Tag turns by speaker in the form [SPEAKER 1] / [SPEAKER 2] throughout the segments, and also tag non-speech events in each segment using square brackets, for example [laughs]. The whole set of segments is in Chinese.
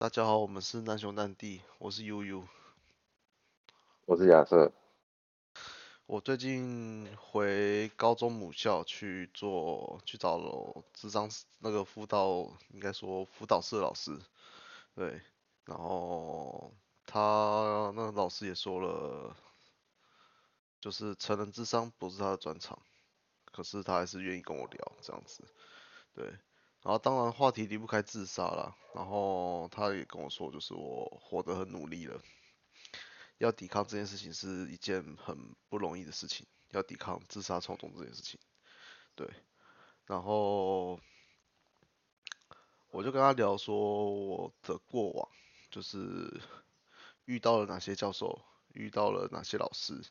[SPEAKER 1] 大家好，我们是难兄难弟，我是悠悠。
[SPEAKER 2] 我是亚瑟。
[SPEAKER 1] 我最近回高中母校去做，去找了智商那个辅导，应该说辅导室的老师。对，然后他那个老师也说了，就是成人智商不是他的专长，可是他还是愿意跟我聊这样子。对，然后当然话题离不开自杀了，然后他也跟我说，就是我活得很努力了。要抵抗这件事情是一件很不容易的事情，要抵抗自杀冲动这件事情，对，然后我就跟他聊说我的过往，就是遇到了哪些教授，遇到了哪些老师，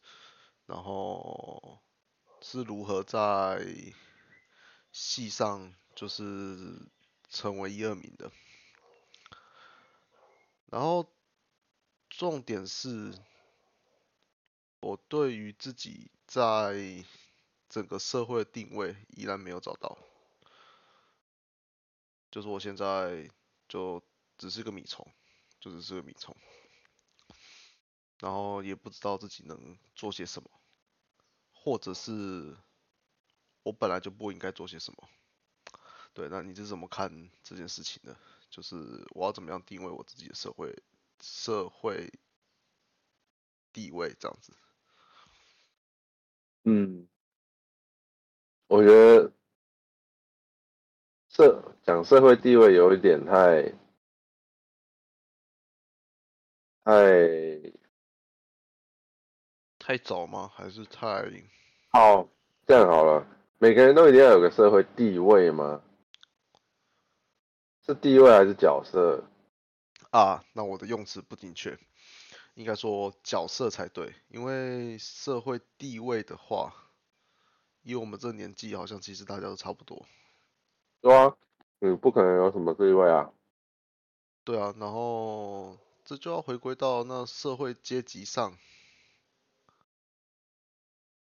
[SPEAKER 1] 然后是如何在系上就是成为一二名的，然后。重点是，我对于自己在整个社会定位依然没有找到，就是我现在就只是个米虫，就只是个米虫，然后也不知道自己能做些什么，或者是我本来就不应该做些什么。对，那你是怎么看这件事情的？就是我要怎么样定位我自己的社会？社会地位这样子，
[SPEAKER 2] 嗯，我觉得社讲社会地位有一点太太
[SPEAKER 1] 太早吗？还是太
[SPEAKER 2] 好？这样好了，每个人都一定要有个社会地位吗？是地位还是角色？
[SPEAKER 1] 啊，那我的用词不精确，应该说角色才对，因为社会地位的话，以我们这年纪，好像其实大家都差不多。
[SPEAKER 2] 对啊，嗯，不可能有什么地位啊。
[SPEAKER 1] 对啊，然后这就要回归到那社会阶级上，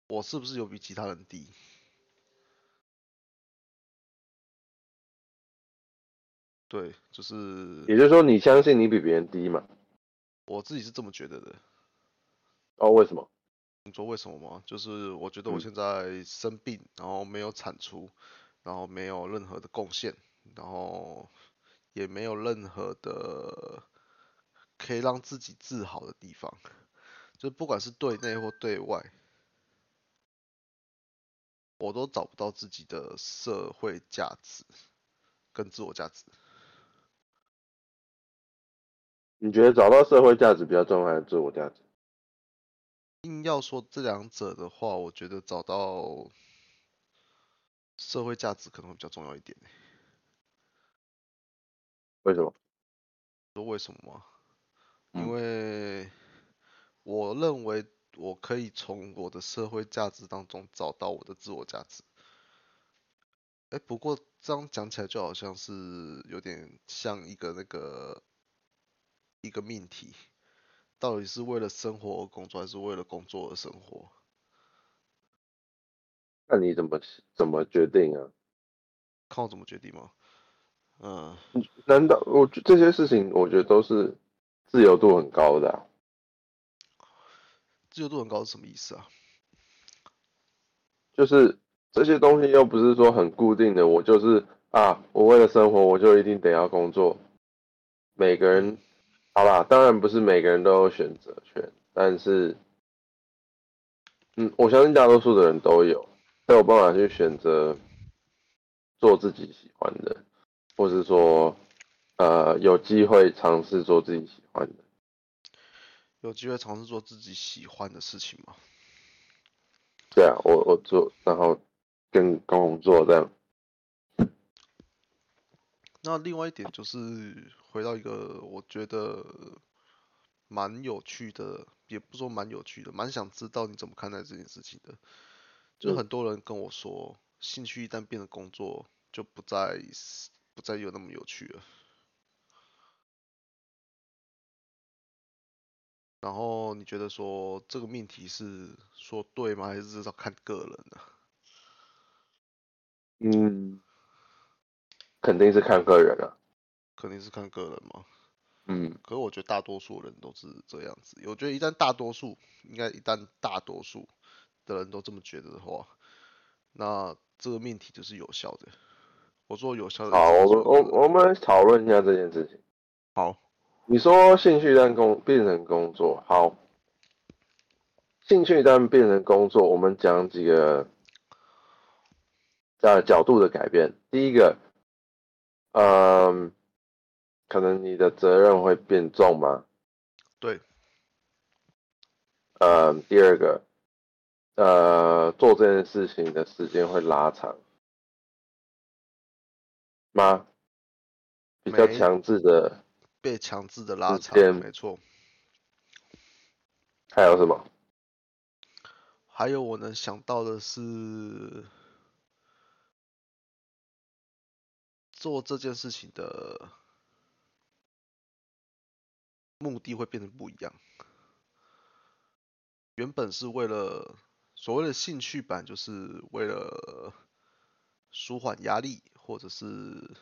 [SPEAKER 1] 我是不是有比其他人低？对，就是，
[SPEAKER 2] 也就是说，你相信你比别人低嘛？
[SPEAKER 1] 我自己是这么觉得的。
[SPEAKER 2] 哦，为什么？
[SPEAKER 1] 你说为什么吗？就是我觉得我现在生病，然后没有产出，然后没有任何的贡献，然后也没有任何的可以让自己自豪的地方，就不管是对内或对外，我都找不到自己的社会价值跟自我价值。
[SPEAKER 2] 你觉得找到社会价值比较重要，还是自我价值？
[SPEAKER 1] 硬要说这两者的话，我觉得找到社会价值可能会比较重要一点。
[SPEAKER 2] 为什么？
[SPEAKER 1] 说为什么吗？因为我认为我可以从我的社会价值当中找到我的自我价值。哎，不过这样讲起来就好像是有点像一个那个。一个命题，到底是为了生活而工作，还是为了工作而生活？
[SPEAKER 2] 那你怎么怎么决定啊？
[SPEAKER 1] 看我怎么决定吗？嗯，
[SPEAKER 2] 难道我这些事情，我觉得都是自由度很高的。
[SPEAKER 1] 自由度很高是什么意思啊？
[SPEAKER 2] 就是这些东西又不是说很固定的，我就是啊，我为了生活，我就一定得要工作。每个人。好啦，当然不是每个人都有选择权，但是，嗯，我相信大多数的人都有，都有办法去选择做自己喜欢的，或是说，呃，有机会尝试做自己喜欢的。
[SPEAKER 1] 有机会尝试做自己喜欢的事情吗？
[SPEAKER 2] 对啊，我我做，然后跟工作这样。
[SPEAKER 1] 那另外一点就是回到一个我觉得蛮有趣的，也不说蛮有趣的，蛮想知道你怎么看待这件事情的。就很多人跟我说，兴趣一旦变成工作，就不再不再有那么有趣了。然后你觉得说这个命题是说对吗？还是至少看个人呢？
[SPEAKER 2] 嗯。肯定是看个人了，
[SPEAKER 1] 肯定是看个人嘛。
[SPEAKER 2] 嗯，
[SPEAKER 1] 可是我觉得大多数人都是这样子。我觉得一旦大多数，应该一旦大多数的人都这么觉得的话，那这个命题就是有效的。我说有效的。
[SPEAKER 2] 好，我们我我们讨论一下这件事情。
[SPEAKER 1] 好，
[SPEAKER 2] 你说兴趣但工变成工作，好，兴趣但变成工作，我们讲几个呃角度的改变。第一个，嗯，可能你的责任会变重吗？
[SPEAKER 1] 对。
[SPEAKER 2] 呃，第二个，呃，做这件事情的时间会拉长。吗？比较强制的，
[SPEAKER 1] 被强制的拉长，没错。
[SPEAKER 2] 还有什么？
[SPEAKER 1] 还有我能想到的是，做这件事情的目的会变得不一样。原本是为了所谓的兴趣版，就是为了舒缓压力。或者是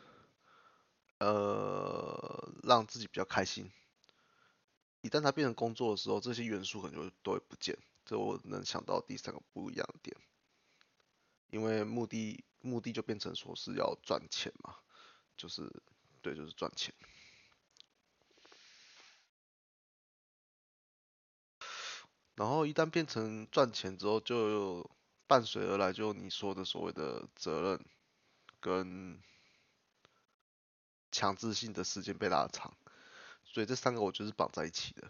[SPEAKER 1] 呃让自己比较开心，一旦它变成工作的时候，这些元素可能就都会不见。这我能想到第三个不一样的点，因为目的目的就变成说是要赚钱嘛，就是对，就是赚钱。然后一旦变成赚钱之后，就伴随而来就你说的所谓的责任。跟强制性的时间被拉长，所以这三个我就是绑在一起的。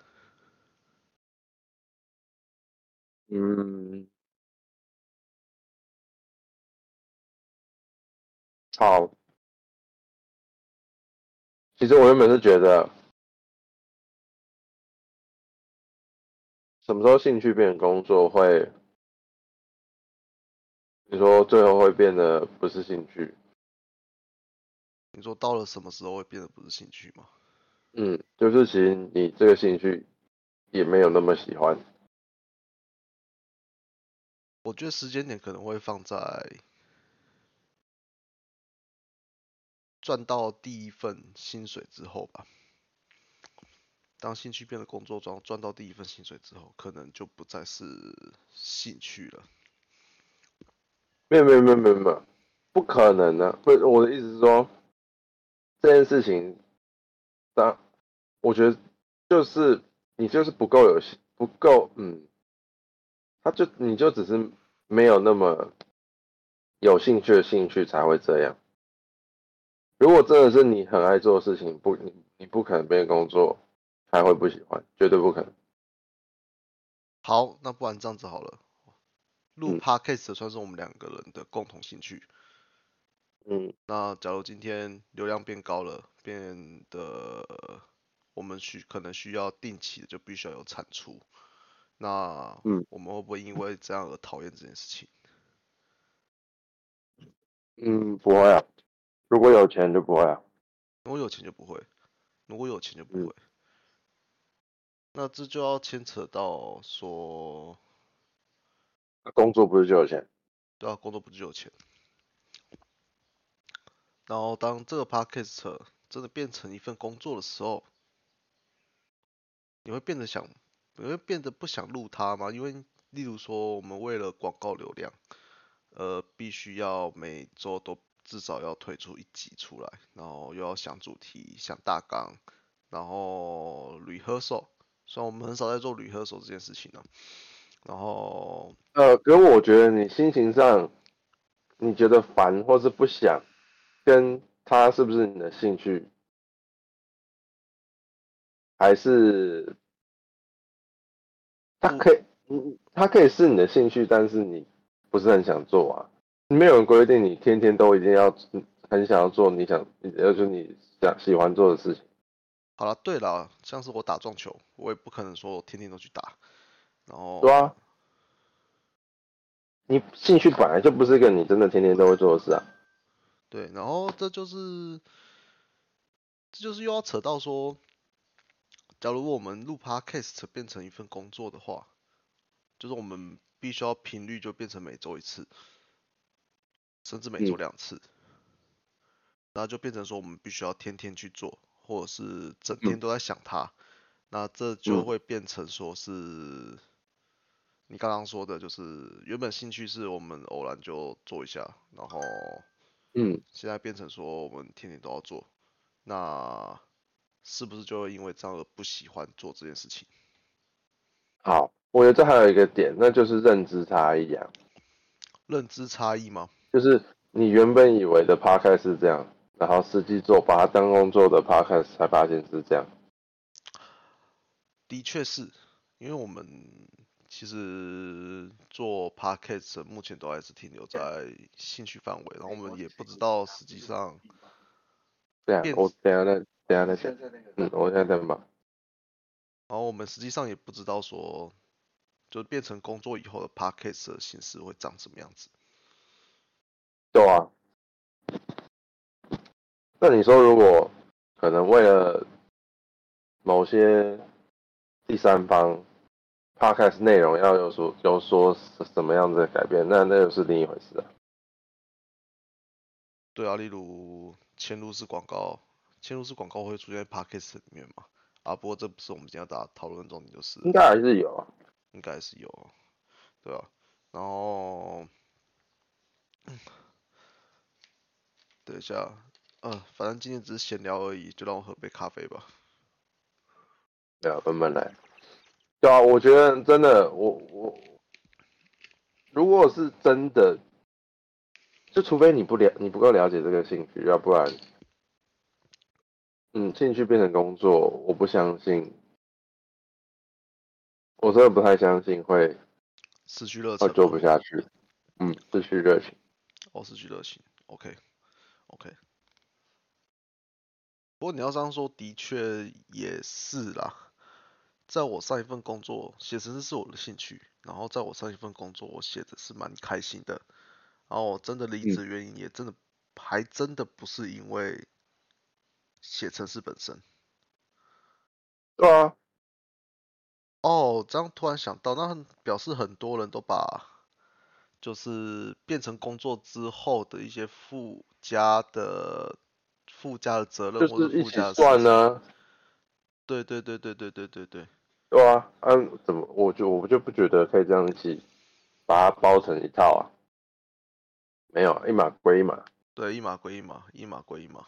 [SPEAKER 2] 嗯，好。其实我原本是觉得，什么时候兴趣变成工作会？你说最后会变得不是兴趣？
[SPEAKER 1] 你说到了什么时候会变得不是兴趣吗？
[SPEAKER 2] 嗯，就是其实你这个兴趣也没有那么喜欢。
[SPEAKER 1] 我觉得时间点可能会放在赚到第一份薪水之后吧。当兴趣变得工作中，赚到第一份薪水之后，可能就不再是兴趣了。
[SPEAKER 2] 没有没有没有没有没有，不可能的。不，我的意思是说，这件事情，当我觉得就是你就是不够有不够，嗯，他就你就只是没有那么有兴趣的兴趣才会这样。如果真的是你很爱做的事情，不你你不可能变工作还会不喜欢，绝对不可能。
[SPEAKER 1] 好，那不然这样子好了。录 podcast 算是我们两个人的共同兴趣。
[SPEAKER 2] 嗯，
[SPEAKER 1] 那假如今天流量变高了，变得我们需可能需要定期的就必须要有产出，那
[SPEAKER 2] 嗯，
[SPEAKER 1] 我们会不会因为这样而讨厌这件事情？
[SPEAKER 2] 嗯，不会啊。如果有钱就不会啊。
[SPEAKER 1] 如果有钱就不会。如果有钱就不会。那这就要牵扯到说。
[SPEAKER 2] 工作不是就有钱？
[SPEAKER 1] 对啊，工作不是就有钱。然后当这个 podcast 真的变成一份工作的时候，你会变得想，你会变得不想录它吗？因为例如说，我们为了广告流量，呃，必须要每周都至少要推出一集出来，然后又要想主题、想大纲，然后 rehearsal，虽然我们很少在做 rehearsal 这件事情呢。然后，
[SPEAKER 2] 呃，跟我觉得你心情上，你觉得烦或是不想，跟他是不是你的兴趣，还是他可以，嗯，他可以是你的兴趣，但是你不是很想做啊？没有人规定你天天都一定要很想要做你想，要就你想喜欢做的事情。
[SPEAKER 1] 好了，对了，像是我打撞球，我也不可能说我天天都去打。然后，
[SPEAKER 2] 对啊，你兴趣本来就不是一个你真的天天都会做的事啊。
[SPEAKER 1] 对，然后这就是，这就是又要扯到说，假如我们录 podcast 变成一份工作的话，就是我们必须要频率就变成每周一次，甚至每周两次，然后就变成说我们必须要天天去做，或者是整天都在想他，那这就会变成说是你刚刚说的，就是原本兴趣是我们偶然就做一下，然后
[SPEAKER 2] 嗯，
[SPEAKER 1] 现在变成说我们天天都要做，那是不是就会因为这样而不喜欢做这件事情？
[SPEAKER 2] 好，我觉得这还有一个点，那就是认知差异啊，
[SPEAKER 1] 认知差异吗？
[SPEAKER 2] 就是你原本以为的 podcast 是这样，然后实际做把它当工作的 podcast 才发现是这样。
[SPEAKER 1] 的确是，因为我们其实做 podcast 目前都还是停留在兴趣范围，然后我们也不知道实际上变，
[SPEAKER 2] 这样我等下再等下再讲。嗯，我现在在忙。
[SPEAKER 1] 然后我们实际上也不知道说，就变成工作以后的 podcast 的形式会长什么样子。
[SPEAKER 2] 对啊。那你说，如果可能为了某些第三方 podcast 内容要有所有所什么样子的改变，那那又是另一回事啊。
[SPEAKER 1] 对啊，例如嵌入式广告，嵌入式广告会出现在 podcast 里面嘛？啊，不过这不是我们今天要打讨论重点，就是
[SPEAKER 2] 应该还是有啊，
[SPEAKER 1] 应该是有，对啊，然后，等一下，呃，反正今天只是闲聊而已，就让我喝杯咖啡吧。
[SPEAKER 2] 对啊，慢慢来。对啊，我觉得真的，我我如果是真的，就除非你不了，你不够了解这个兴趣，要不然，嗯，兴趣变成工作，我不相信，我真的不太相信会
[SPEAKER 1] 失去热
[SPEAKER 2] 会
[SPEAKER 1] 忱，
[SPEAKER 2] 做不下去。嗯，失去热情。
[SPEAKER 1] 哦，失去热情，OK，OK。不过你要这样说，的确也是啦。在我上一份工作，写程式是我的兴趣，然后在我上一份工作，我写的是蛮开心的。然后我真的离职原因，也真的还真的不是因为写程式本身。
[SPEAKER 2] 对啊，
[SPEAKER 1] 哦，这样突然想到，那表示很多人都把就是变成工作之后的一些附加的附加的责任或者
[SPEAKER 2] 就是一起
[SPEAKER 1] 附加的。
[SPEAKER 2] 算呢、
[SPEAKER 1] 对对对对对对对对，
[SPEAKER 2] 对啊，嗯、怎么我就我就不觉得可以这样一起把它包成一套啊？没有，一码归一码。
[SPEAKER 1] 对，一码归一码，一码归一码。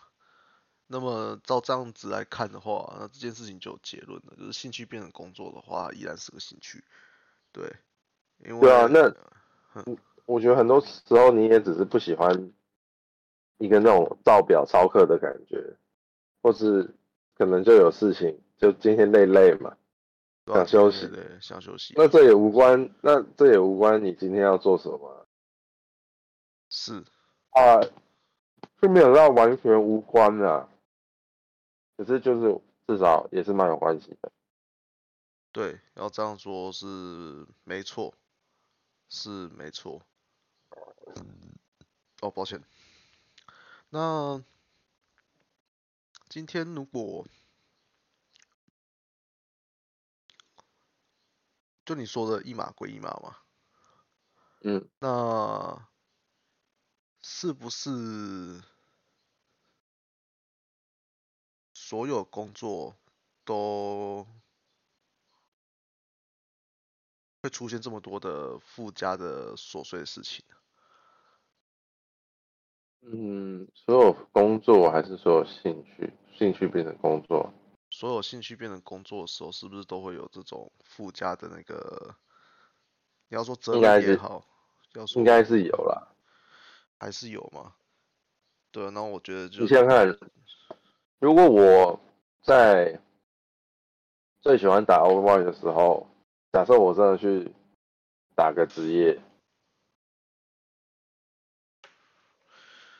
[SPEAKER 1] 那么照这样子来看的话，那这件事情就有结论了，就是兴趣变成工作的话，依然是个兴趣。对，因为
[SPEAKER 2] 对啊那我觉得很多时候你也只是不喜欢一个那种照表操课的感觉，或是可能就有事情，就今天累累嘛，
[SPEAKER 1] 啊
[SPEAKER 2] 想休息
[SPEAKER 1] 想休息。
[SPEAKER 2] 那这也无关，那这也无关你今天要做什么
[SPEAKER 1] 是，
[SPEAKER 2] 啊，就没有到完全无关啊。可是就是至少也是蛮有关系的。
[SPEAKER 1] 对，要这样说是没错，是没错。哦，抱歉。那今天如果就你说的一码归一码嘛，
[SPEAKER 2] 嗯，
[SPEAKER 1] 那是不是所有工作都会出现这么多的附加的琐碎的事情呢？
[SPEAKER 2] 嗯，所有工作还是所有兴趣，兴趣变成工作，
[SPEAKER 1] 所有兴趣变成工作的时候，是不是都会有这种附加的那个？你要说责
[SPEAKER 2] 应该是
[SPEAKER 1] 任也好，要说
[SPEAKER 2] 应该是有啦。
[SPEAKER 1] 还是有吗？对啊，那我觉得就
[SPEAKER 2] 你想想看，如果我在最喜欢打 Overwatch 的时候，假设我真的去打个职业，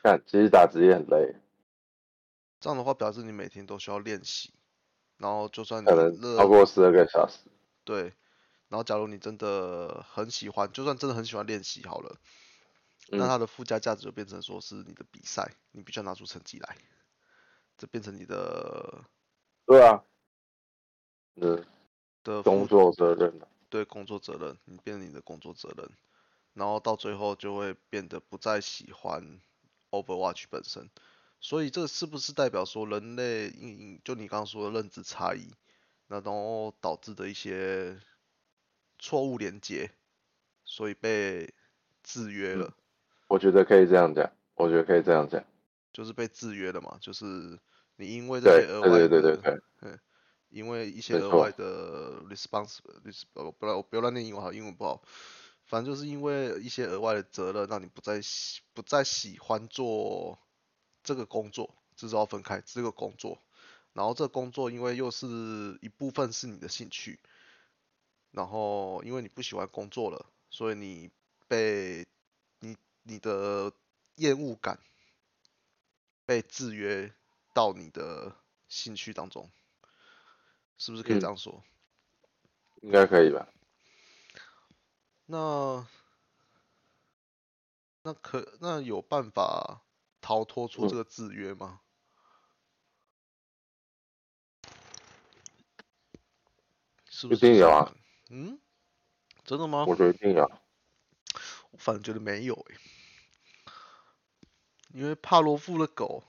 [SPEAKER 2] [laughs] 看其实打职业很累，
[SPEAKER 1] 这样的话，表示你每天都需要练习，然后就算你
[SPEAKER 2] 可能超过十二个小时。
[SPEAKER 1] 对，然后假如你真的很喜欢，就算真的很喜欢练习好了，那
[SPEAKER 2] 嗯
[SPEAKER 1] 它的附加价值就变成说是你的比赛，你必须要拿出成绩来，这变成你的
[SPEAKER 2] 对啊，嗯，
[SPEAKER 1] 的附
[SPEAKER 2] 工作责任啊。
[SPEAKER 1] 对工作责任，你变成你的工作责任，然后到最后就会变得不再喜欢 Overwatch 本身，所以这是不是代表说人类因就你刚刚说的认知差异，那然后导致的一些错误连接，所以被制约了，
[SPEAKER 2] 我觉得可以这样讲，我觉得可以这样讲。
[SPEAKER 1] 就是被制约了嘛，就是你因为这些额外
[SPEAKER 2] 对
[SPEAKER 1] 的，
[SPEAKER 2] 对对对对，
[SPEAKER 1] 因为一些额外的 response，res- 呃不要我不要乱念英文好，英文不好，反正就是因为一些额外的责任，让你不再喜不再喜欢做这个工作，至少要分开这个工作，然后这个工作因为又是一部分是你的兴趣，然后因为你不喜欢工作了，所以你被你你的厌恶感被制约到你的兴趣当中，是不是可以这
[SPEAKER 2] 嗯
[SPEAKER 1] 样说？
[SPEAKER 2] 应该可以吧？
[SPEAKER 1] 那那可那有办法逃脱出这
[SPEAKER 2] 嗯
[SPEAKER 1] 个制约吗？是不
[SPEAKER 2] 一
[SPEAKER 1] 是就是
[SPEAKER 2] 定有啊
[SPEAKER 1] 嗯，真的吗？
[SPEAKER 2] 我觉得一定有。
[SPEAKER 1] 我反正觉得没有诶、因为帕罗夫的狗，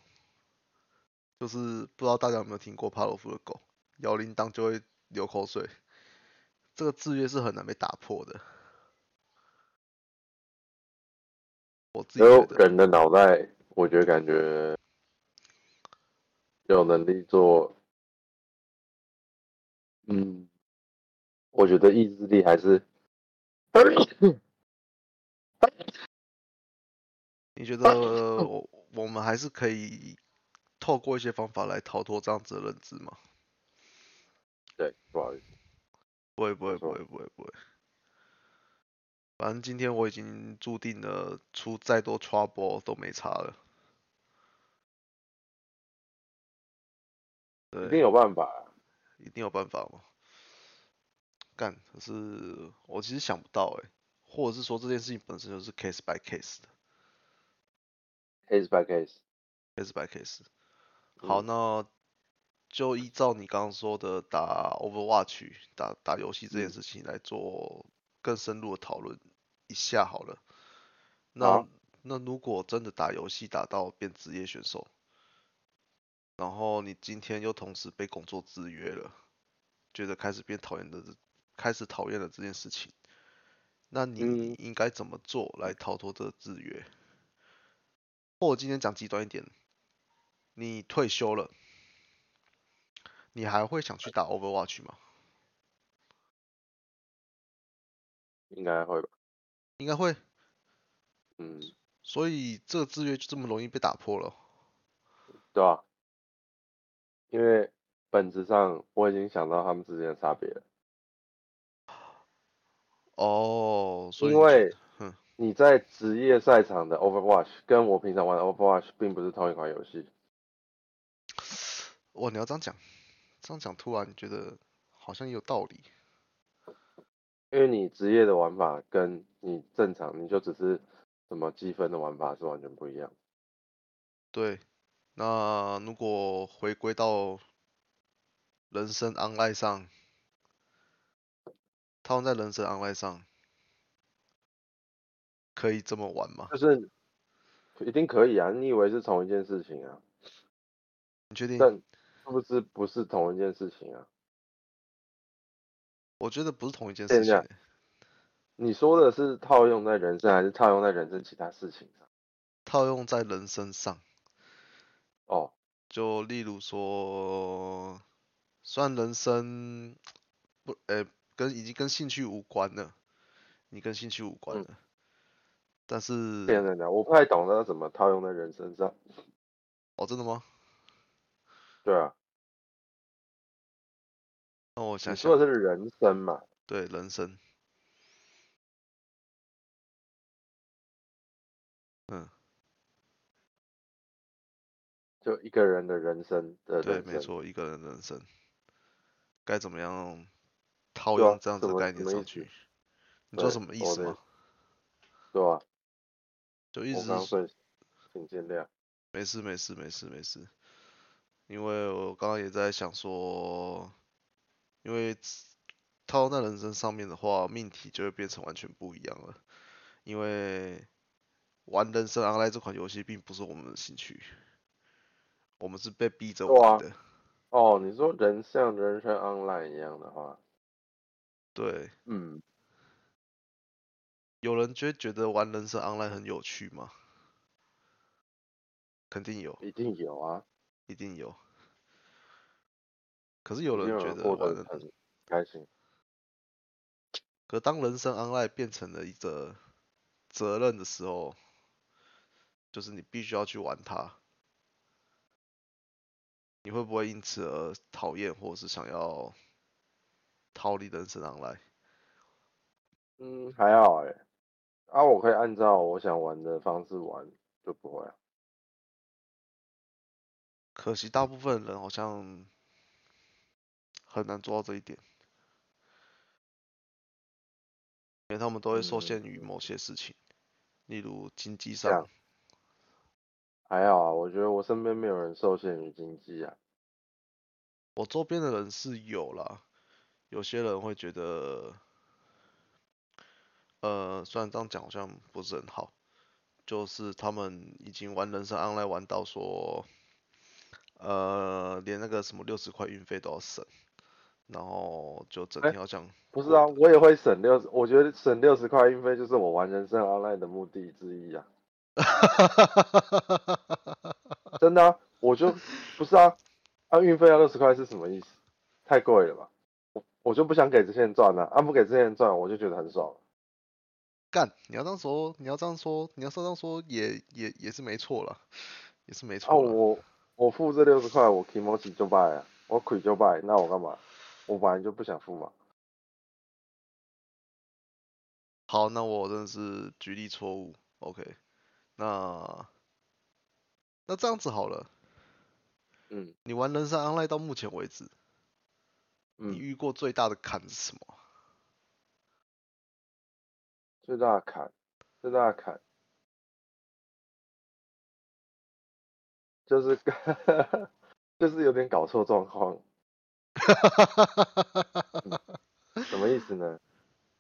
[SPEAKER 1] 就是不知道大家有没有听过帕罗夫的狗，摇铃铛就会流口水，这个制约是很难被打破的。我自己
[SPEAKER 2] 然后
[SPEAKER 1] 觉得，
[SPEAKER 2] 人的脑袋，我觉得感觉有能力做，嗯，我觉得意志力还是，
[SPEAKER 1] 你觉得我我们还是可以透过一些方法来逃脱这样子的认知吗？
[SPEAKER 2] 对，不好意思，
[SPEAKER 1] 不会不会不会不会不会，反正今天我已经注定了出再多 trouble 都没差了。对，
[SPEAKER 2] 一定有办法啊。
[SPEAKER 1] 一定有办法吗？干，可是我其实想不到哎、或者是说这件事情本身就是 case by case 的
[SPEAKER 2] case by case。
[SPEAKER 1] ，case by case。好，
[SPEAKER 2] 嗯
[SPEAKER 1] 那就依照你刚刚说的打 Overwatch 打打游戏这件
[SPEAKER 2] 嗯
[SPEAKER 1] 事情来做更深入的讨论一下好了。那
[SPEAKER 2] 好
[SPEAKER 1] 那如果真的打游戏打到变职业选手，然后你今天又同时被工作制约了，觉得开始变讨厌的，开始讨厌了这件事情，那你
[SPEAKER 2] 嗯
[SPEAKER 1] 应该怎么做来逃脱这个制约？或我今天讲极端一点，你退休了，你还会想去打 Overwatch 吗？
[SPEAKER 2] 应该会吧？
[SPEAKER 1] 应该会，
[SPEAKER 2] 嗯，
[SPEAKER 1] 所以这个制约就这么容易被打破了。
[SPEAKER 2] 对吧、因为本质上我已经想到他们之间的差别了。
[SPEAKER 1] 哦，所以
[SPEAKER 2] 因为你在职业赛场的 Overwatch 跟我平常玩的 Overwatch 并不是同一款游戏。
[SPEAKER 1] 哇，你要这样讲，这样讲突然觉得好像也有道理。
[SPEAKER 2] 因为你职业的玩法跟你正常你就只是什么积分的玩法是完全不一样。
[SPEAKER 1] 对，那如果回归到人生 online 上，套用在人生 online 上，可以这么玩吗？
[SPEAKER 2] 就是一定可以啊！你以为是同一件事情啊？
[SPEAKER 1] 你确定？
[SPEAKER 2] 但是不是不是同一件事情啊？
[SPEAKER 1] 我觉得不是同一件事情欸。
[SPEAKER 2] 你说的是套用在人生，还是套用在人生其他事情上？
[SPEAKER 1] 套用在人身上，
[SPEAKER 2] 哦，
[SPEAKER 1] 就例如说，虽然人生不，呃，跟已经跟兴趣无关了，你跟兴趣无关
[SPEAKER 2] 嗯
[SPEAKER 1] 了，但是，
[SPEAKER 2] 这样的讲，我不太懂得怎么套用在人身上。
[SPEAKER 1] 哦，真的吗？
[SPEAKER 2] 对啊，
[SPEAKER 1] 那我想
[SPEAKER 2] 你说，的是人生嘛？
[SPEAKER 1] 对，人生，嗯，
[SPEAKER 2] 就一个人的人生的
[SPEAKER 1] 对。没错，一个人人生，该怎么样套用这样子的概念上去？你知道什么意思吗？
[SPEAKER 2] 对吧、
[SPEAKER 1] 就意
[SPEAKER 2] 我
[SPEAKER 1] 思是说
[SPEAKER 2] 刚刚睡，请见谅。
[SPEAKER 1] 没事没事没事没事，因为我刚刚也在想说，因为套用在人生上面的话，命题就会变成完全不一样了。因为玩人生 online 这款游戏并不是我们的兴趣，我们是被逼着玩的。
[SPEAKER 2] 哦，你说人像人生 online 一样的话，
[SPEAKER 1] 对，
[SPEAKER 2] 嗯，
[SPEAKER 1] 有人就会觉得玩人生 online 很有趣吗？肯定有，
[SPEAKER 2] 一定有啊，
[SPEAKER 1] 一定有。可是有人觉得玩人，
[SPEAKER 2] 得很开心。
[SPEAKER 1] 可当人生 online 变成了一个责任的时候，就是你必须要去玩它，你会不会因此而讨厌，或者是想要逃离人生 online？
[SPEAKER 2] 嗯，还好哎、啊，我可以按照我想玩的方式玩，就不会啊。
[SPEAKER 1] 可惜大部分人好像很难做到这一点，因为他们都会受限于
[SPEAKER 2] 嗯。
[SPEAKER 1] 某些事情，例如经济上，
[SPEAKER 2] 还好啊，我觉得我身边没有人受限于经济啊。
[SPEAKER 1] 我周边的人是有啦，有些人会觉得，呃，虽然这样讲好像不是很好，就是他们已经玩人生 online 玩到说，呃，连那个什么六十块运费都要省，然后就整
[SPEAKER 2] 哎
[SPEAKER 1] 天要这样
[SPEAKER 2] 不是啊，我也会省六十，我觉得省六十块运费就是我玩人生 online 的目的之一啊。[laughs] 真的啊，我就不是啊，啊运费要六十块是什么意思？太贵了吧？我我就不想给这些人赚啊，啊不给这些人赚，我就觉得很爽。
[SPEAKER 1] 干，你要这样说，你要这样说，你要这样说也也也是没错了，也是没
[SPEAKER 2] 啊
[SPEAKER 1] 错啊。
[SPEAKER 2] 我我付这六十块，我 Kimochi 就败啊，我亏就败，那我干嘛？我本来就不想付嘛。
[SPEAKER 1] 好，那我真的是举例错误，OK，那那这样子好了，
[SPEAKER 2] 嗯
[SPEAKER 1] 你玩人生 online 到目前为止，你
[SPEAKER 2] 嗯，
[SPEAKER 1] 遇过最大的坎是什么？
[SPEAKER 2] 最大的坎，最大的坎就是 [laughs] 就是有点搞错状况。[laughs] 什么意思呢？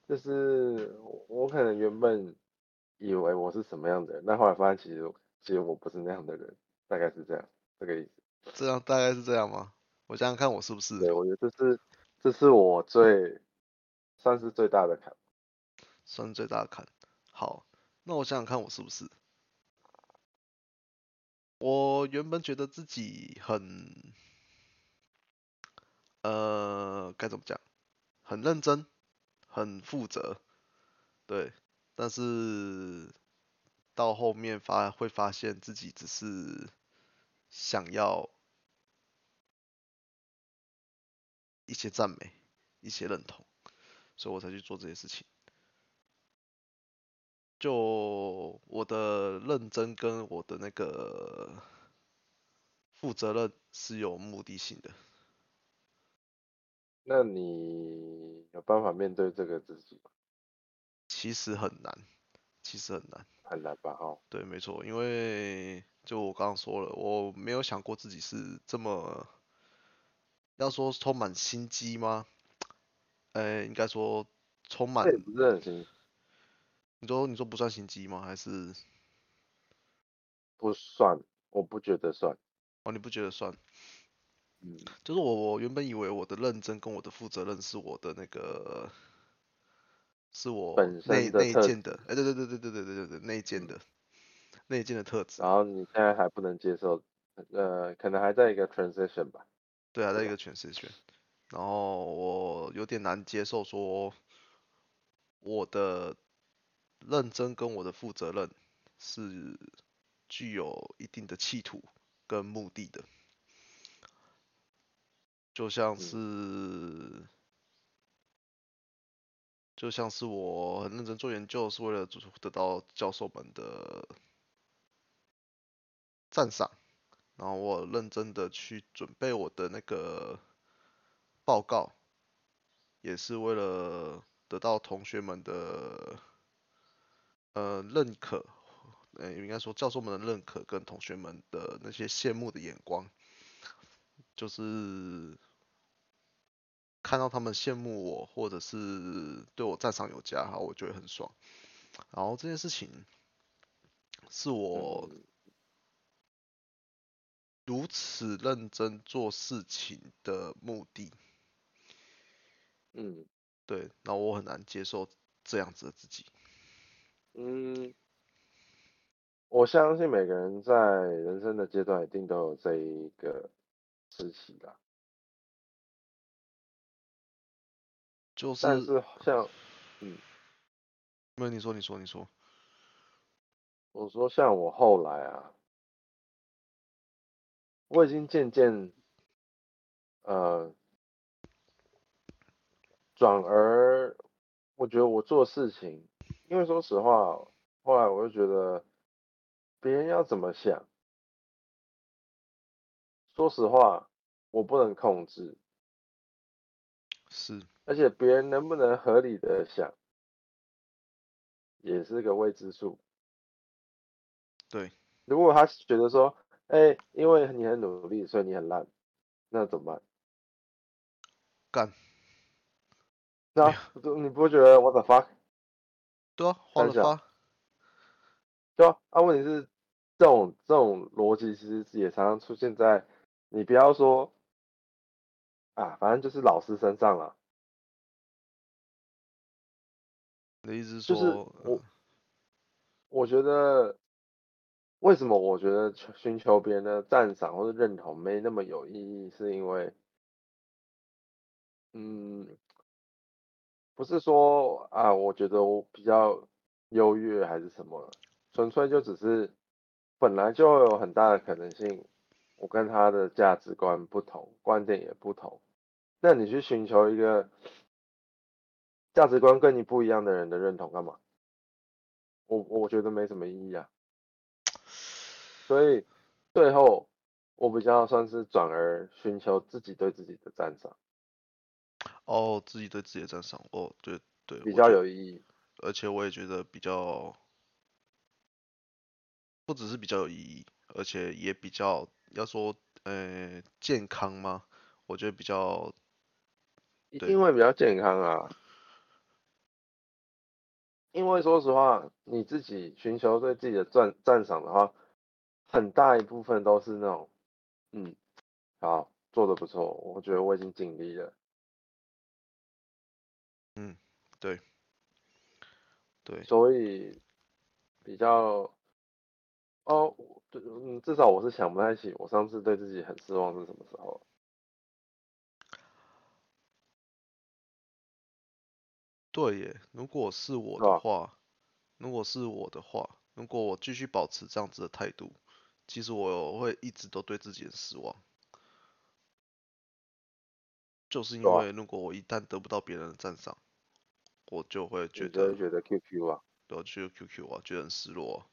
[SPEAKER 2] 就是我我可能原本以为我是什么样的人，但后来发现其实其实我不是那样的人，大概是这样这个意思。
[SPEAKER 1] 这样大概是这样吗？我想想看我是不是？
[SPEAKER 2] 对，我觉得这是这是我最算是最大的坎。
[SPEAKER 1] 算是最大的坎。好，那我想想看我是不是？我原本觉得自己很，呃，该怎么讲？很认真，很负责，对。但是到后面发会发现自己只是想要一些赞美，一些认同，所以我才去做这些事情。就我的认真跟我的那个负责任是有目的性的。
[SPEAKER 2] 那你有办法面对这个自己吗？
[SPEAKER 1] 其实很难，其实很难。
[SPEAKER 2] 很难吧？哦，
[SPEAKER 1] 对，没错，因为就我刚刚说了，我没有想过自己是这么，要说充满心机吗？呃，应该说充满
[SPEAKER 2] 这，也不是很行，
[SPEAKER 1] 你说你说不算心机吗？还是
[SPEAKER 2] 不算，我不觉得算。
[SPEAKER 1] 哦你不觉得算？
[SPEAKER 2] 嗯，
[SPEAKER 1] 就是我我原本以为我的认真跟我的负责任是我的那个，是我
[SPEAKER 2] 本身
[SPEAKER 1] 内内建的，哎对对对对对对对对对内建
[SPEAKER 2] 嗯
[SPEAKER 1] 的内建的特质，
[SPEAKER 2] 然后你现在还不能接受，呃，可能还在一个 transition 吧。
[SPEAKER 1] 对啊，在一个 transition，然后我有点难接受说我的认真跟我的负责任是具有一定的企图跟目的的，就像
[SPEAKER 2] 嗯。
[SPEAKER 1] 是就像是我很认真做研究，是为了得到教授们的赞赏，然后我认真的去准备我的那个报告，也是为了得到同学们的呃认可，呃应该说教授们的认可跟同学们的那些羡慕的眼光，就是看到他们羡慕我，或者是对我赞赏有加，哈，我觉得很爽。然后这件事情是我
[SPEAKER 2] 嗯
[SPEAKER 1] 如此认真做事情的目的。
[SPEAKER 2] 嗯
[SPEAKER 1] 对，那我很难接受这样子的自己。
[SPEAKER 2] 嗯，我相信每个人在人生的阶段一定都有这一个时期啦。
[SPEAKER 1] 就是，
[SPEAKER 2] 但是像，嗯，
[SPEAKER 1] 没有你说，你说，你说，
[SPEAKER 2] 我说像我后来啊，我已经渐渐，呃，转而，我觉得我做事情，因为说实话，后来我就觉得，别人要怎么想，说实话，我不能控制，
[SPEAKER 1] 是，
[SPEAKER 2] 而且别人能不能合理的想，也是个未知数。
[SPEAKER 1] 对，
[SPEAKER 2] 如果他觉得说，哎、因为你很努力，所以你很烂，那怎么办？
[SPEAKER 1] 干，
[SPEAKER 2] 那你不会觉得 what the fuck？
[SPEAKER 1] 对啊，花了发，
[SPEAKER 2] 对啊，啊，问题是这种这种逻辑其实也常常出现在你不要说啊，反正就是老师身上了。
[SPEAKER 1] 你的意思是
[SPEAKER 2] 就是
[SPEAKER 1] 说，
[SPEAKER 2] 我
[SPEAKER 1] 呃
[SPEAKER 2] 我觉得为什么我觉得求寻求别人的赞赏或者认同没那么有意义，是因为，嗯，不是说啊，我觉得我比较优越还是什么，纯粹就只是本来就有很大的可能性，我跟他的价值观不同，观点也不同，那你去寻求一个价值观跟你不一样的人的认同干嘛？我我觉得没什么意义啊。所以最后我比较算是转而寻求自己对自己的赞赏，
[SPEAKER 1] 哦，自己对自己的赞赏，哦，对对，
[SPEAKER 2] 比较有意义。
[SPEAKER 1] 而且我也觉得比较，不只是比较有意义，而且也比较，要说，呃，健康吗？我觉得比较，一
[SPEAKER 2] 定会比较健康啊。因为说实话，你自己寻求对自己的赞赞赏的话，很大一部分都是那种，嗯，好，做的不错，我觉得我已经尽力了。
[SPEAKER 1] 嗯，对，对，
[SPEAKER 2] 所以比较，哦，对，嗯，至少我是想不太起我上次对自己很失望是什么时候。
[SPEAKER 1] 对耶，如果是我的话，如果是我的话，如果我继续保持这样子的态度，其实我会一直都对自己很失望。就是因为如果我一旦得不到别人的赞赏，我就会觉得
[SPEAKER 2] 觉得 QQ 啊，
[SPEAKER 1] 对我去 QQ 啊，觉得很失落啊，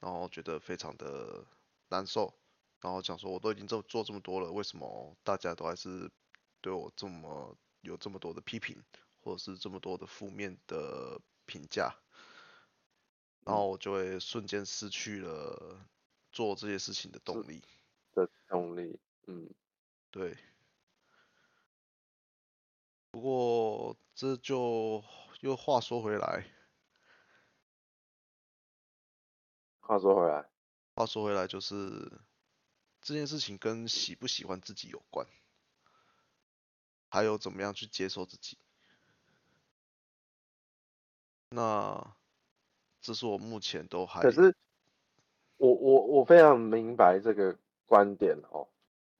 [SPEAKER 1] 然后觉得非常的难受，然后讲说我都已经这做这么多了，为什么大家都还是对我这么有这么多的批评，或者是这么多的负面的评价，然后我就会瞬间失去了做这些事情的动力。
[SPEAKER 2] 的动力，嗯，
[SPEAKER 1] 对，不过这就又话说回来，
[SPEAKER 2] 话说回来，
[SPEAKER 1] 话说回来就是这件事情跟喜不喜欢自己有关，还有怎么样去接受自己。那这是我目前都还
[SPEAKER 2] 可是我我我非常明白这个观点哦，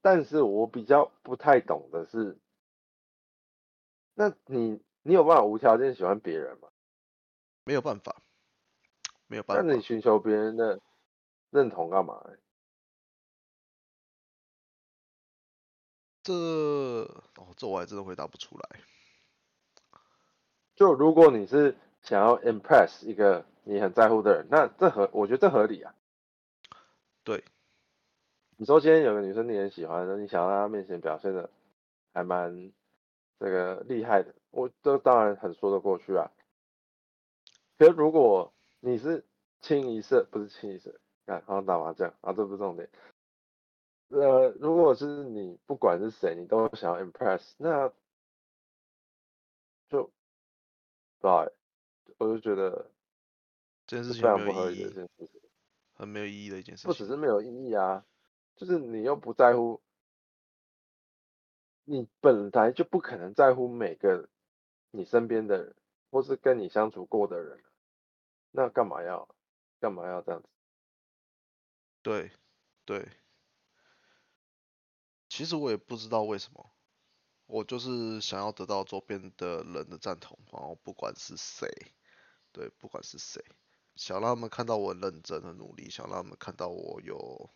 [SPEAKER 2] 但是我比较不太懂的是，那你你有办法无条件喜欢别人吗？
[SPEAKER 1] 没有办法，没有
[SPEAKER 2] 那
[SPEAKER 1] 办法。
[SPEAKER 2] 你寻求别人的认同干嘛呢？
[SPEAKER 1] 这哦，这我还真的回答不出来。
[SPEAKER 2] 就如果你是想要 impress 一个你很在乎的人，那这合我觉得这合理啊。
[SPEAKER 1] 对，
[SPEAKER 2] 你说今天有个女生你很喜欢，那你想要在她面前表现的还蛮这个厉害的，我这当然很说得过去啊。可是如果你是清一色，不是清一色，看好像打麻将啊，这不是重点。呃，如果是你不管是谁，你都想要 impress，那就不知道欸我就觉得
[SPEAKER 1] 这件事情
[SPEAKER 2] 是非常不合理的一，件事情。
[SPEAKER 1] 很没有意义的一件事情。
[SPEAKER 2] 不只是没有意义啊，就是你又不在乎，你本来就不可能在乎每个你身边的人，或是跟你相处过的人，那干嘛要干嘛要这样子？
[SPEAKER 1] 对，对。其实我也不知道为什么，我就是想要得到周边的人的赞同，然后不管是谁，对，不管是谁，想让他们看到我认真的努力，想让他们看到我有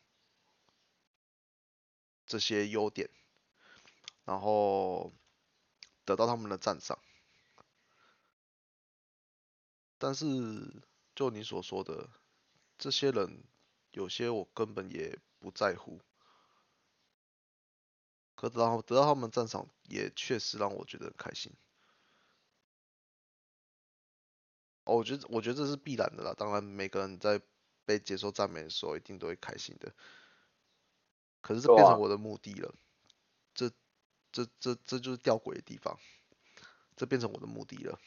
[SPEAKER 1] 这些优点，然后得到他们的赞赏。但是就你所说的，这些人有些我根本也不在乎。可得到得到他们赞赏，也确实让我觉得很开心。哦，我觉得我觉得这是必然的啦。当然，每个人在被接受赞美的时候，一定都会开心的。可是这变成我的目的了，这这这这就是吊诡的地方，这变成我的目的了。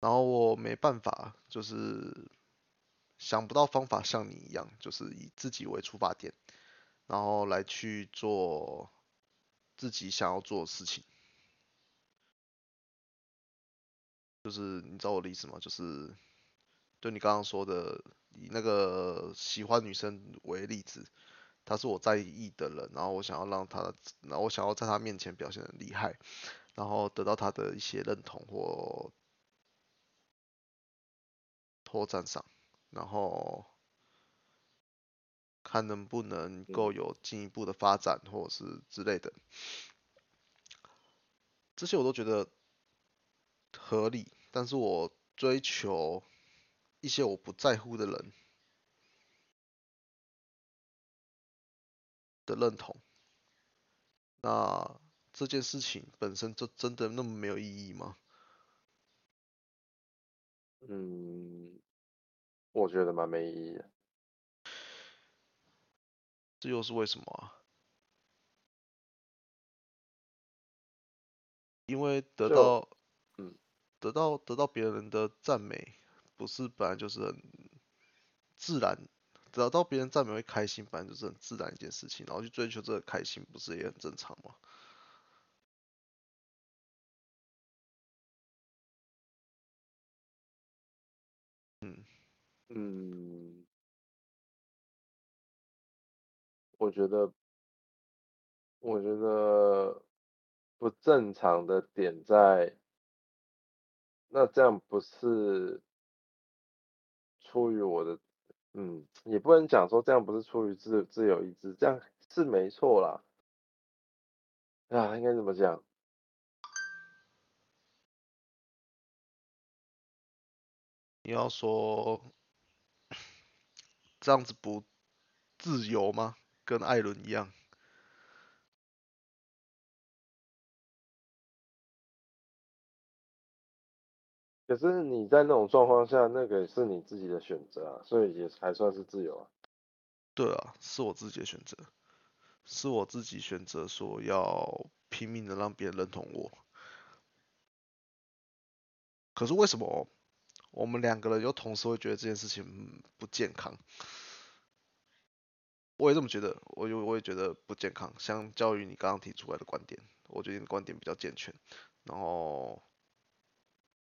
[SPEAKER 1] 然后我没办法，就是想不到方法像你一样，就是以自己为出发点。然后来去做自己想要做的事情，就是你知道我的意思吗？就是对你刚刚说的，以那个喜欢女生为例子，她是我在意的人，然后我想要让她，然后我想要在她面前表现的厉害，然后得到她的一些认同或或赞赏，然后。看能不能够有进一步的发展，或者是之类的，这些我都觉得合理。但是我追求一些我不在乎的人的认同，那这件事情本身就真的那么没有意义吗？
[SPEAKER 2] 嗯，我觉得蛮没意义的。
[SPEAKER 1] 这又是为什么啊？因为得到，
[SPEAKER 2] 嗯，
[SPEAKER 1] 得到得到别人的赞美，不是本来就是很自然，得到别人赞美会开心，本来就是很自然一件事情，然后去追求这个开心，不是也很正常吗？
[SPEAKER 2] 嗯。我觉得，我觉得不正常的点在，那这样不是出于我的，嗯，也不能讲说这样不是出于自自由意志，这样是没错啦。啊，应该怎么讲？
[SPEAKER 1] 你要说这样子不自由吗？跟艾伦一样，
[SPEAKER 2] 可是你在那种状况下，那个是你自己的选择啊，所以也还算是自由啊。
[SPEAKER 1] 对啊，是我自己的选择，是我自己选择说要拼命的让别人认同我。可是为什么我们两个人又同时会觉得这件事情不健康？我也这么觉得，我我我也觉得不健康。相较于你刚刚提出来的观点，我觉得你的观点比较健全，然后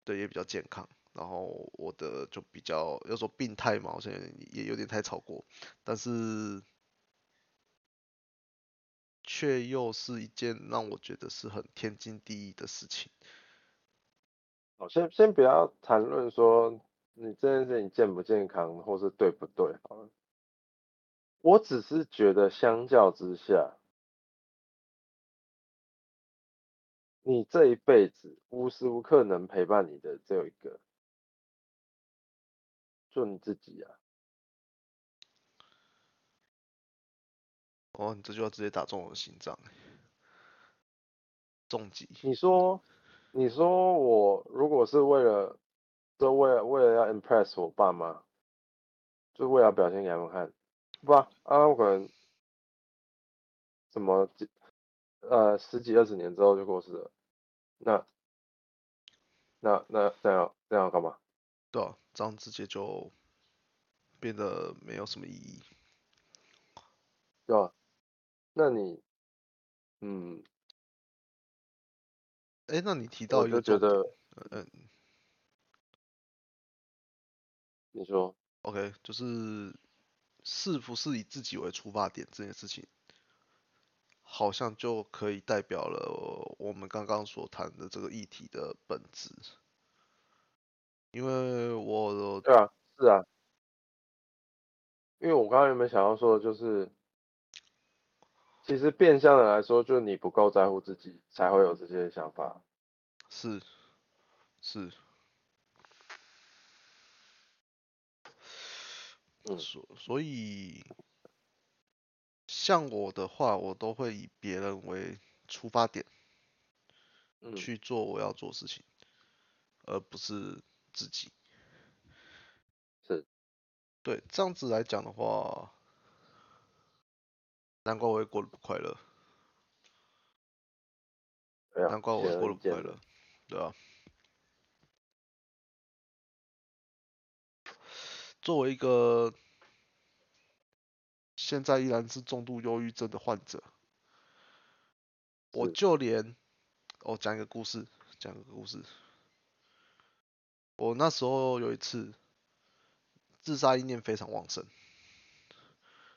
[SPEAKER 1] 对也比较健康。然后我的就比较要说病态嘛，好像也有点太超过，但是却又是一件让我觉得是很天经地义的事情。
[SPEAKER 2] 好，先先不要谈论说你这件事情健不健康，或是对不对，好了。我只是觉得，相较之下，你这一辈子无时无刻能陪伴你的只有一个，就你自己啊。
[SPEAKER 1] 哦，你这句话直接打中我的心脏，重击。
[SPEAKER 2] 你说，你说我如果是为了，就为了为了要 impress 我爸妈，就为了表现给他们看。不啊，我可能什么几呃十几二十年之后就过世了，那那那这样这样干嘛？
[SPEAKER 1] 对啊，这样直接就变得没有什么意义。
[SPEAKER 2] 对吧？那你，嗯，
[SPEAKER 1] 哎，那你提到一个
[SPEAKER 2] 觉得，
[SPEAKER 1] 嗯、
[SPEAKER 2] 你说
[SPEAKER 1] ，OK，就是是不是以自己为出发点这件事情，好像就可以代表了我们刚刚所谈的这个议题的本质。因为我
[SPEAKER 2] 对啊，是啊，因为我刚刚有没有想要说的就是，其实变相的来说，就是你不够在乎自己，才会有这些想法。
[SPEAKER 1] 是是，
[SPEAKER 2] 嗯
[SPEAKER 1] 所所以，像我的话，我都会以别人为出发点
[SPEAKER 2] 嗯，
[SPEAKER 1] 去做我要做的事情，而不是自己。
[SPEAKER 2] 是，
[SPEAKER 1] 对，这样子来讲的话，难怪我会过得不快乐，难怪我过得不快乐，对啊。作为一个现在依然是重度忧郁症的患者，我就连我讲一个故事，讲一个故事。我那时候有一次自杀意念非常旺盛，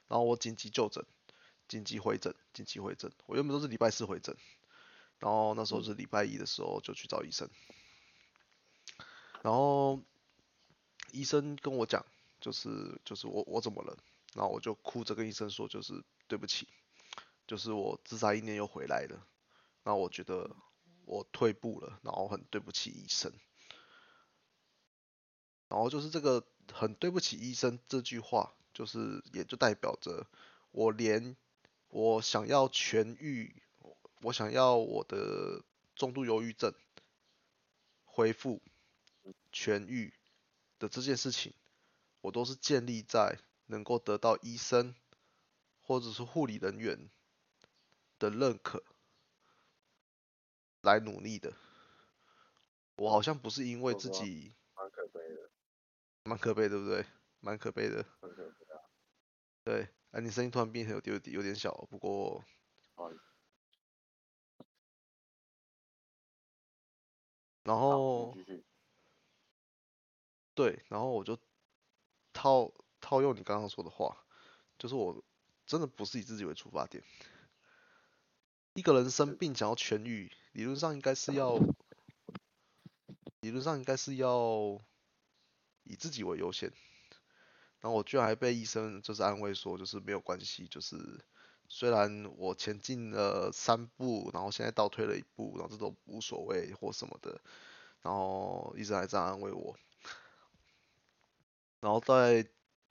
[SPEAKER 1] 然后我紧急就诊，紧急回诊，紧急回诊。我原本都是礼拜四回诊，然后那时候是礼拜一的时候就去找医生，然后医生跟我讲，就是就是我我怎么了，然后我就哭着跟医生说，就是对不起，就是我自杀意念又回来了，然后我觉得我退步了，然后很对不起医生，然后就是这个很对不起医生这句话，就是也就代表着我连我想要痊愈，我想要我的重度忧郁症恢复痊愈的这件事情，我都是建立在能够得到医生或者是护理人员的认可来努力的。我好像不是因为自己
[SPEAKER 2] 蛮可悲的，
[SPEAKER 1] 蛮可悲，对不对？蛮可悲的。
[SPEAKER 2] 蛮可悲的，
[SPEAKER 1] 对，哎、你声音突然变得有点有点有点小，不过
[SPEAKER 2] 好。
[SPEAKER 1] 然，后。对，然后我就套套用你刚刚说的话，就是我真的不是以自己为出发点。一个人生病想要痊愈，理论上应该是要，[laughs] 理论上应该是要以自己为优先。然后我居然还被医生就是安慰说，就是没有关系，就是虽然我前进了三步，然后现在倒退了一步，然后这都无所谓或什么的，然后医生还这样安慰我。然后再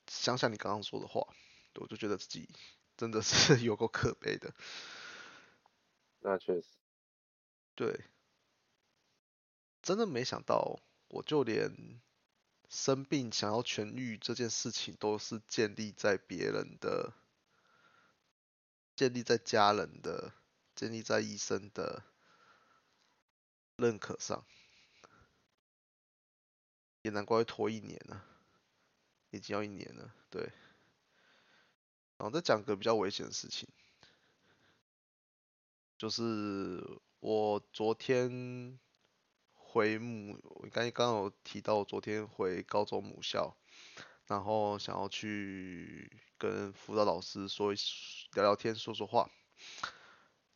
[SPEAKER 1] 想想你刚刚说的话，我就觉得自己真的是 [laughs] 有够可悲的。[laughs]
[SPEAKER 2] 那确实，
[SPEAKER 1] 对，真的没想到，我就连生病想要痊愈这件事情，都是建立在别人的、建立在家人的、建立在医生的认可上，也难怪会拖一年了、已经要一年了，对。然后再讲个比较危险的事情，就是我昨天回母，我刚刚刚有提到，我昨天回高中母校，然后想要去跟辅导老师说一聊聊天，说说话。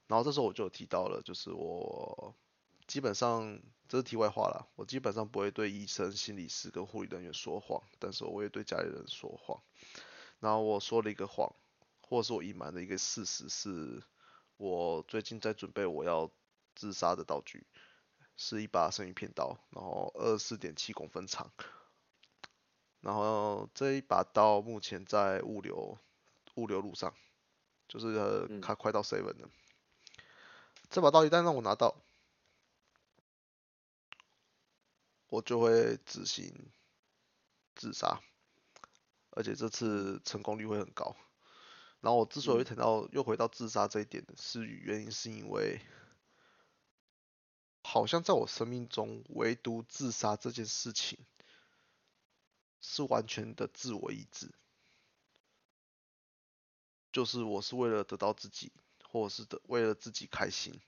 [SPEAKER 1] 然后这时候我就提到了，就是我基本上这是题外话啦，我基本上不会对医生、心理师跟护理人员说谎，但是我会对家里人说谎。然后我说了一个谎，或者是我隐瞒的一个事实是，我最近在准备我要自杀的道具，是一把生鱼片刀，然后二十四点七公分长，然后这一把刀目前在物流物流路上，就是它快到 seven 了。这把刀一旦让我拿到，我就会执行自杀，而且这次成功率会很高。然后我之所以谈到又回到自杀这一点，是原因是因为，好像在我生命中，唯独自杀这件事情是完全的自我意志。就是我是为了得到自己，或者是的为了自己开心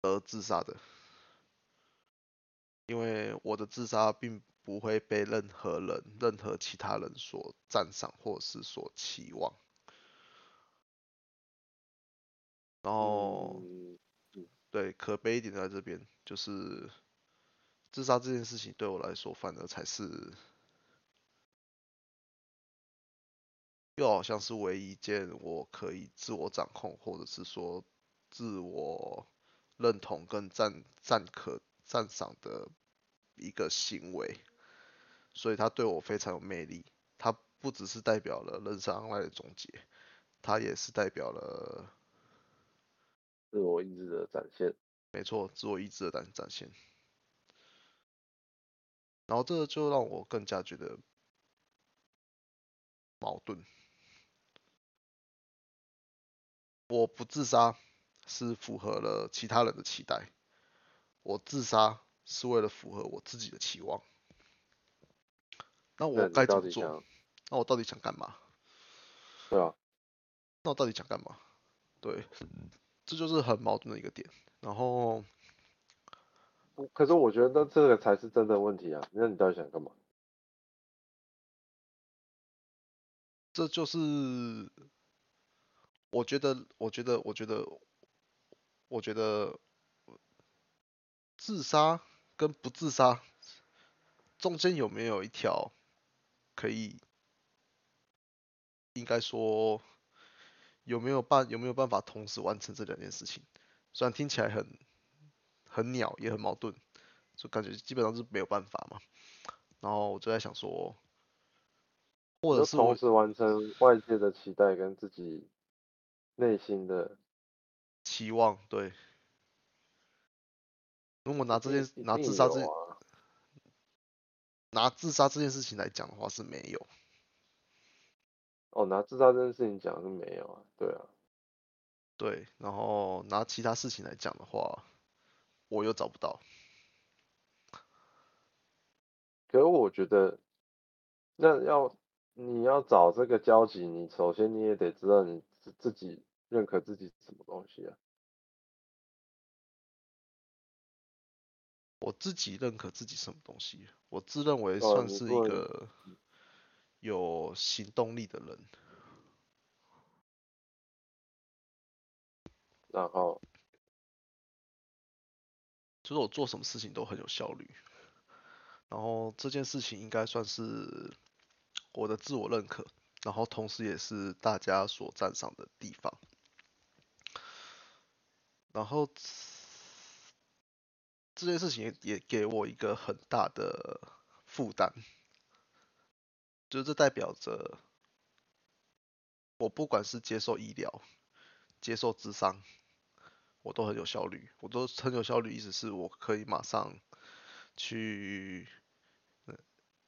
[SPEAKER 1] 而自杀的，因为我的自杀并不会被任何人、任何其他人所赞赏或是所期望。然后，对，可悲一点在这边，就是自杀这件事情对我来说，反而才是又好像是唯一一件我可以自我掌控，或者是说自我认同跟赞赞可赞赏的一个行为，所以它对我非常有魅力。它不只是代表了人生爱的终结，它也是代表了。
[SPEAKER 2] 自我意志的展现，
[SPEAKER 1] 没错，自我意志的展展现。然后这就让我更加觉得矛盾。我不自杀是符合了其他人的期待，我自杀是为了符合我自己的期望。那我该怎么做？那我到底想干嘛？
[SPEAKER 2] 对啊。
[SPEAKER 1] 那我到底想干嘛？对。这就是很矛盾的一个点，然后，
[SPEAKER 2] 可是我觉得这个才是真的问题啊！那你到底想干嘛？
[SPEAKER 1] 这就是，我觉得，我觉得，我觉得，我觉得，自杀跟不自杀中间有没有一条可以，应该说。有没有办有没有办法同时完成这两件事情？虽然听起来很很鸟，也很矛盾，就感觉基本上是没有办法嘛。然后我就在想说，或者是
[SPEAKER 2] 同时完成外界的期待跟自己内心的
[SPEAKER 1] 期望，对。如果拿这件拿自杀这拿自杀这件事情来讲的话，是没有。
[SPEAKER 2] 哦，拿自杀这件事情讲是没有啊，对啊，
[SPEAKER 1] 对，然后拿其他事情来讲的话，我又找不到。
[SPEAKER 2] 可是我觉得，那要你要找这个交集，你首先你也得知道你自自己认可自己什么东西啊。
[SPEAKER 1] 我自己认可自己什么东西？我自认为算是一个。有行动力的人，
[SPEAKER 2] 然后
[SPEAKER 1] 就是我做什么事情都很有效率，然后这件事情应该算是我的自我认可，然后同时也是大家所赞赏的地方，然后这件事情也给我一个很大的负担。就这代表着，我不管是接受医疗、接受智商，我都很有效率。我都很有效率，意思是我可以马上去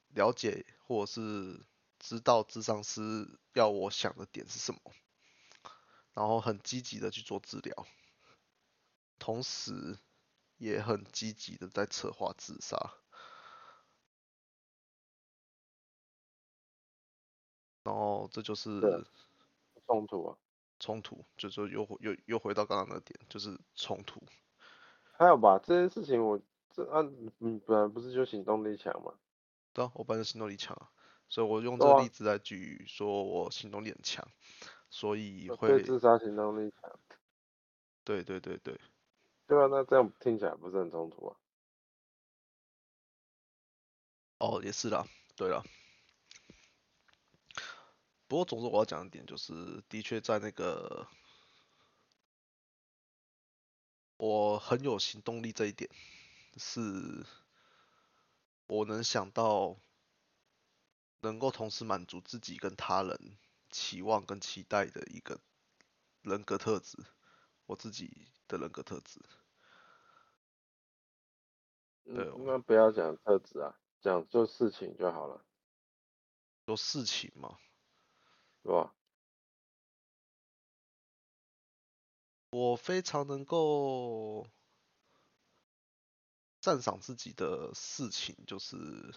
[SPEAKER 1] 了解或者是知道智商师要我想的点是什么，然后很积极的去做治疗，同时也很积极的在策划自杀。然后这就是
[SPEAKER 2] 冲突啊，
[SPEAKER 1] 冲突，就是又又又回到刚刚那个点，就是冲突。
[SPEAKER 2] 还有吧，这件事情我这啊，你本来不是就行动力强吗？
[SPEAKER 1] 对啊，我本来行动力强啊，所以我用这个例子来举，说我行动力很强，所以会
[SPEAKER 2] 自杀行动力强。
[SPEAKER 1] 对对对对。
[SPEAKER 2] 对啊，那这样听起来不是很冲突啊？
[SPEAKER 1] 哦，也是啦，对了。不过，总之我要讲的点就是，的确在那个我很有行动力这一点，是我能想到能够同时满足自己跟他人期望跟期待的一个人格特质，我自己的人格特质。
[SPEAKER 2] 对，那不要讲特质啊，讲做事情就好了。
[SPEAKER 1] 做事情嘛。
[SPEAKER 2] 是吧？
[SPEAKER 1] 我非常能够赞赏自己的事情，就是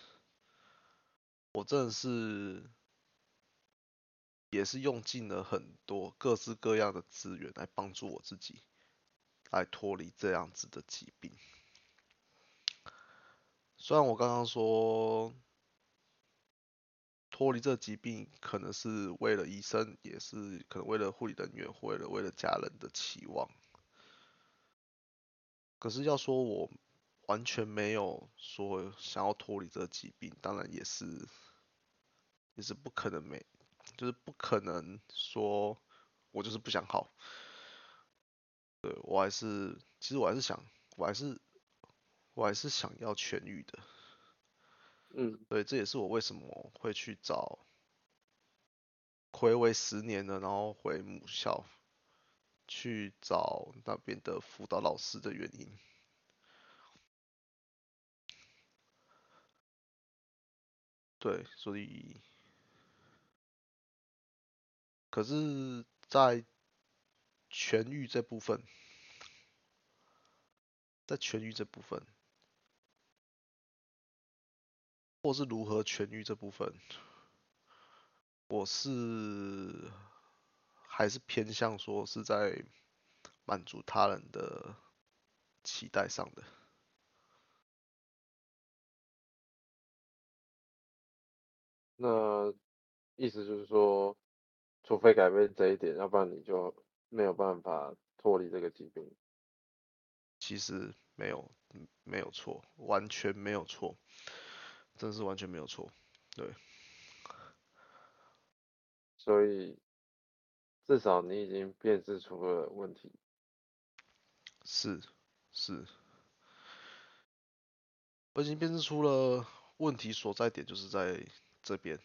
[SPEAKER 1] 我真的是也是用尽了很多各式各样的资源来帮助我自己，来脱离这样子的疾病。虽然我刚刚说脱离这疾病可能是为了医生，也是可能为了护理人员，为了为了家人的期望，可是要说我完全没有说想要脱离这疾病，当然也是也是不可能没，就是不可能说我就是不想好。对我还是，其实我还是想，我还是我还是想要痊愈的。
[SPEAKER 2] 嗯，
[SPEAKER 1] 对，这也是我为什么会去找回违十年了，然后回母校去找那边的辅导老师的原因。对，所以，可是，在痊愈这部分，在痊愈这部分，或是如何痊愈这部分，我是还是偏向说是在满足他人的期待上的。
[SPEAKER 2] 那意思就是说，除非改变这一点，要不然你就没有办法脱离这个疾病。
[SPEAKER 1] 其实没有，嗯没有错，完全没有错，真是完全没有错。对，
[SPEAKER 2] 所以至少你已经辨识出了问题。
[SPEAKER 1] 是是，我已经辨识出了问题所在点，就是在这边。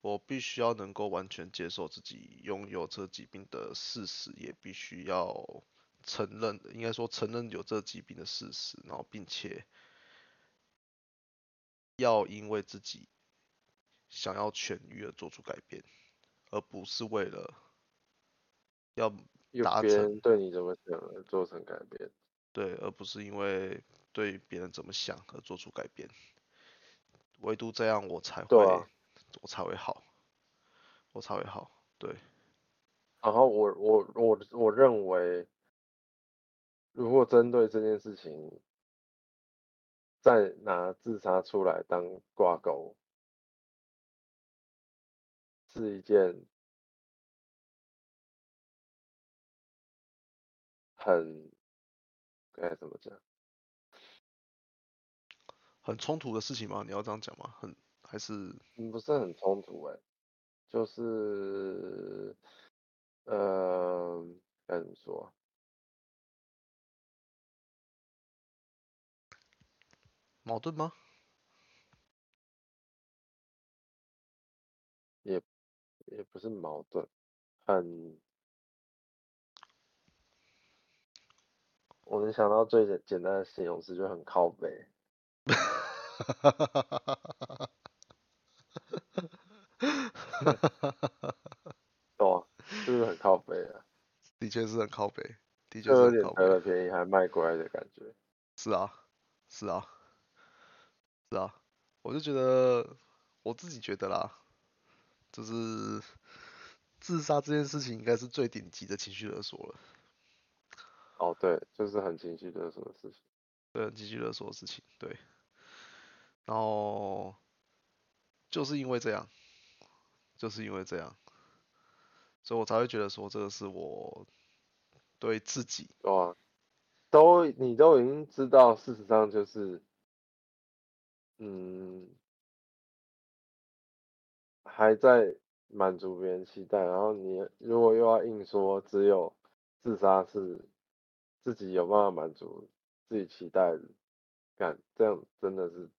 [SPEAKER 1] 我必须要能够完全接受自己拥有这疾病的事实，也必须要承认，应该说承认有这疾病的事实，然后并且要因为自己想要痊愈而做出改变，而不是为了要
[SPEAKER 2] 有
[SPEAKER 1] 达成
[SPEAKER 2] 对你怎么想而做成改变。
[SPEAKER 1] 对，而不是因为对别人怎么想而做出改变。唯独这样，我才会，我才会好，我才会好。对，
[SPEAKER 2] 然后我我我我认为，如果针对这件事情，再拿自杀出来当挂钩，是一件很该怎么讲？
[SPEAKER 1] 很冲突的事情吗？你要这样讲吗？很还是
[SPEAKER 2] 嗯不是很冲突哎、就是呃该怎么说
[SPEAKER 1] 矛盾吗？
[SPEAKER 2] 也也不是矛盾，很，我能想到最简简单的形容词就很靠北。对啊，是不是很靠北啊？
[SPEAKER 1] 的确是很靠北，的确
[SPEAKER 2] 就是有点
[SPEAKER 1] 很靠北。
[SPEAKER 2] 得了便宜还卖乖的感觉。
[SPEAKER 1] 是啊，是啊，是啊，我就觉得，我自己觉得啦，就是自杀这件事情应该是最顶级的情绪勒索了，
[SPEAKER 2] 哦，对，就是很情绪勒索的事情。
[SPEAKER 1] 对，很情绪勒索的事情，对。然后就是因为这样，就是因为这样，所以我才会觉得说这个是我对自己，
[SPEAKER 2] 对啊，都你都已经知道，事实上就是，嗯，还在满足别人期待，然后你如果又要硬说只有自杀是自己有办法满足自己期待的，干这样真的是，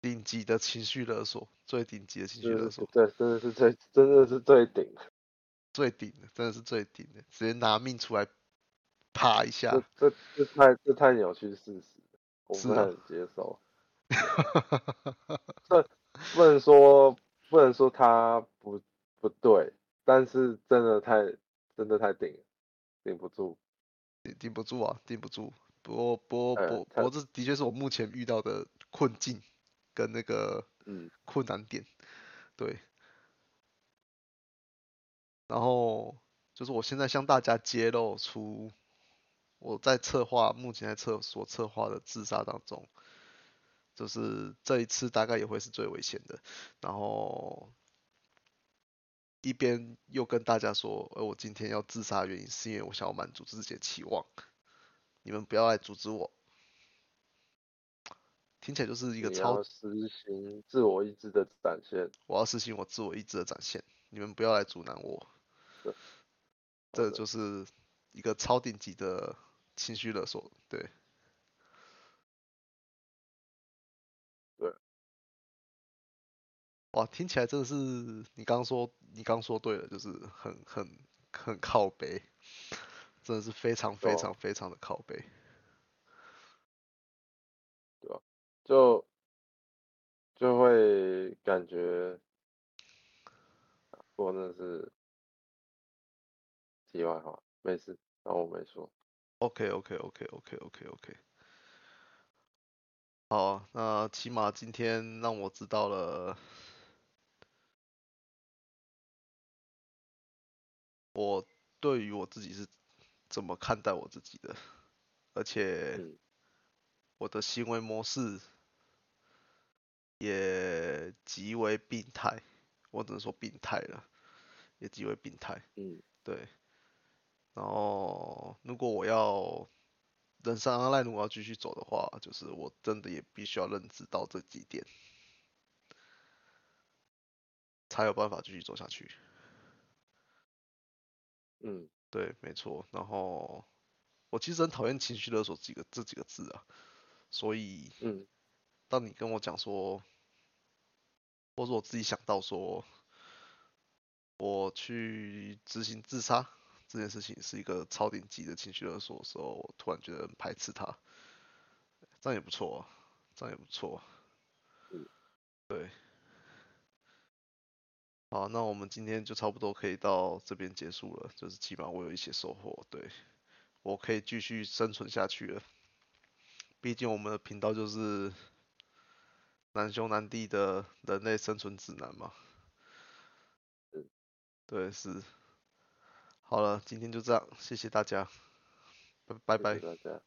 [SPEAKER 1] 顶级的情绪勒索，最顶级的情绪勒索，
[SPEAKER 2] 对，真的是最真的是最顶，
[SPEAKER 1] 最顶的，真的是最顶的，直接拿命出来啪一下
[SPEAKER 2] 这，这这太这太扭曲事实了，我不能接受。[laughs] 这不能说不能说他不不对，但是真的太真的太顶了，顶不住。
[SPEAKER 1] 顶顶不住啊，顶不住。不过不过
[SPEAKER 2] 呃
[SPEAKER 1] 不
[SPEAKER 2] 他
[SPEAKER 1] 不过这的确是我目前遇到的困境跟那个
[SPEAKER 2] 嗯，
[SPEAKER 1] 困难点，对。然后就是我现在向大家揭露出我在策划，目前在策所策划的自杀当中，就是这一次大概也会是最危险的。然后一边又跟大家说，呃，我今天要自杀的原因是因为我想要满足自己的期望，你们不要来阻止我。听起来就是一个超
[SPEAKER 2] 实行自我意志的展现。
[SPEAKER 1] 我要实行我自我意志的展现，你们不要来阻拦我。这就是一个超顶级的情绪勒索，对。哇，听起来真的是你刚刚说，你刚说对了，就是很很很靠背，真的是非常非常非常的靠背。
[SPEAKER 2] 就就会感觉，不过那是题外话，没事，当我没说。
[SPEAKER 1] OK OK OK OK OK OK。好，那起码今天让我知道了，我对于我自己是怎么看待我自己的，而且
[SPEAKER 2] 嗯
[SPEAKER 1] 我的行为模式也极为病态，我只能说病态了，也极为病态。
[SPEAKER 2] 嗯
[SPEAKER 1] 对，然后如果我要人生阿赖如果要继续走的话，就是我真的也必须要认知到这几点，才有办法继续走下去。
[SPEAKER 2] 嗯
[SPEAKER 1] 对，没错。然后我其实很讨厌情绪勒索几个这几个字啊，所以
[SPEAKER 2] 嗯
[SPEAKER 1] 当你跟我讲说，或者我自己想到说，我去执行自杀这件事情是一个超顶级的情绪勒索的时候，我突然觉得很排斥它，这样也不错啊，这样也不错。
[SPEAKER 2] 嗯
[SPEAKER 1] 对。好，那我们今天就差不多可以到这边结束了，就是起码我有一些收获，对我可以继续生存下去了。毕竟我们的频道就是难兄难弟的人类生存指南嘛。
[SPEAKER 2] 嗯
[SPEAKER 1] 对，是。好了，今天就这样，谢谢大家，拜拜拜
[SPEAKER 2] 谢谢。大家。